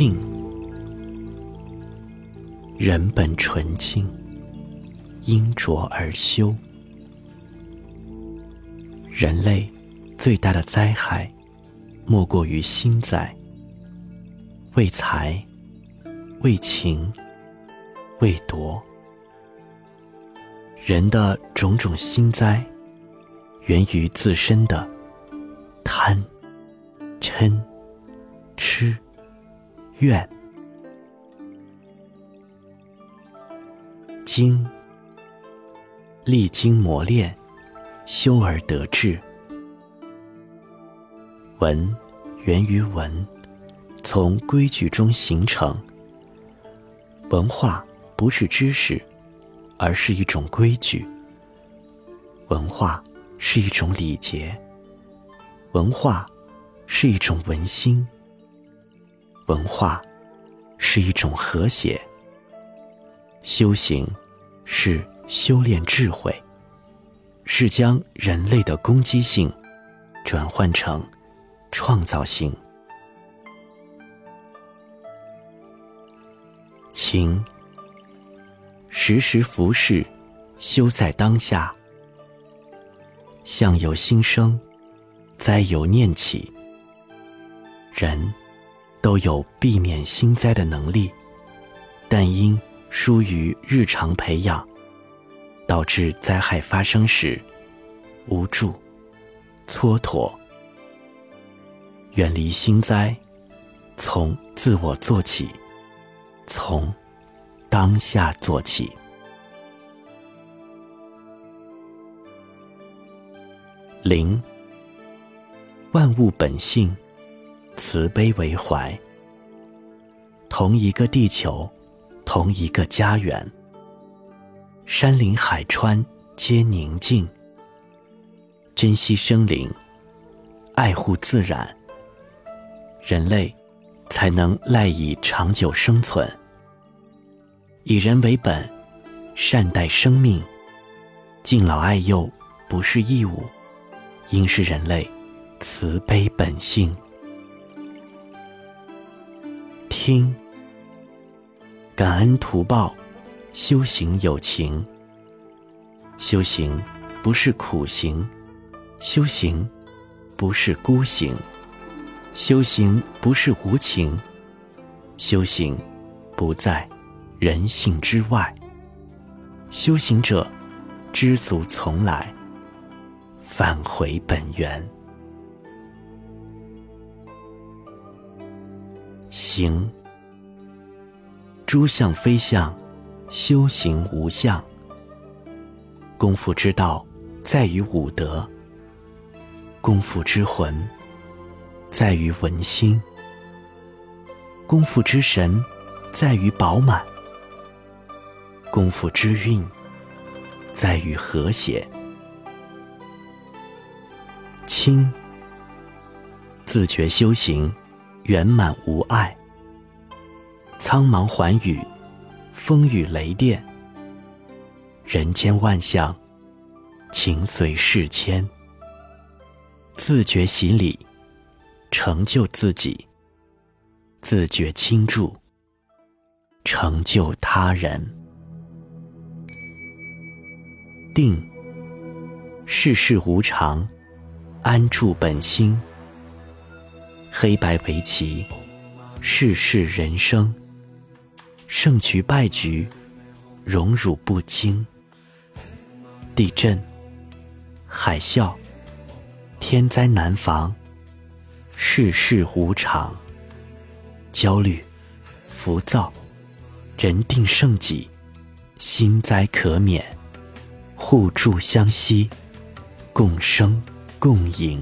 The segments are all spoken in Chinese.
静。人本纯净，因浊而修。人类最大的灾害，莫过于心灾。为财，为情，为夺。人的种种心灾，源于自身的贪、嗔、痴、愿。经历经磨练，修而得志。文源于文，从规矩中形成。文化不是知识。而是一种规矩，文化是一种礼节，文化是一种文心，文化是一种和谐。修行是修炼智慧，是将人类的攻击性转换成创造性。情。时时服侍，修在当下。相由心生，灾由念起。人都有避免心灾的能力，但因疏于日常培养，导致灾害发生时无助、蹉跎。远离心灾，从自我做起，从。当下做起，零。万物本性，慈悲为怀。同一个地球，同一个家园。山林海川皆宁静。珍惜生灵，爱护自然，人类才能赖以长久生存。以人为本，善待生命，敬老爱幼不是义务，应是人类慈悲本性。听，感恩图报，修行有情。修行不是苦行，修行不是孤行，修行不是无情，修行不在。人性之外，修行者知足从来，返回本源。行，诸相非相，修行无相。功夫之道在于五德，功夫之魂在于文心，功夫之神在于饱满。功夫之韵，在于和谐。清，自觉修行，圆满无碍。苍茫寰宇，风雨雷电，人间万象，情随事迁。自觉洗礼，成就自己；自觉倾注，成就他人。定，世事无常，安住本心。黑白围棋，世事人生。胜局败局，荣辱不惊。地震、海啸、天灾难防，世事无常。焦虑、浮躁，人定胜己，心灾可免。互助相惜，共生共赢。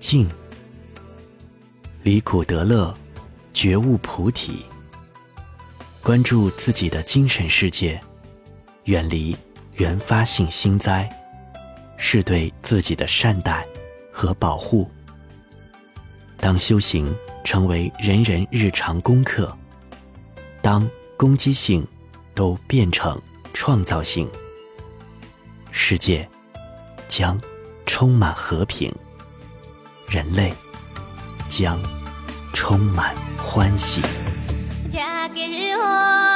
静，离苦得乐，觉悟菩提。关注自己的精神世界，远离原发性心灾，是对自己的善待和保护。当修行成为人人日常功课，当攻击性都变成。创造性，世界将充满和平，人类将充满欢喜。嫁给我。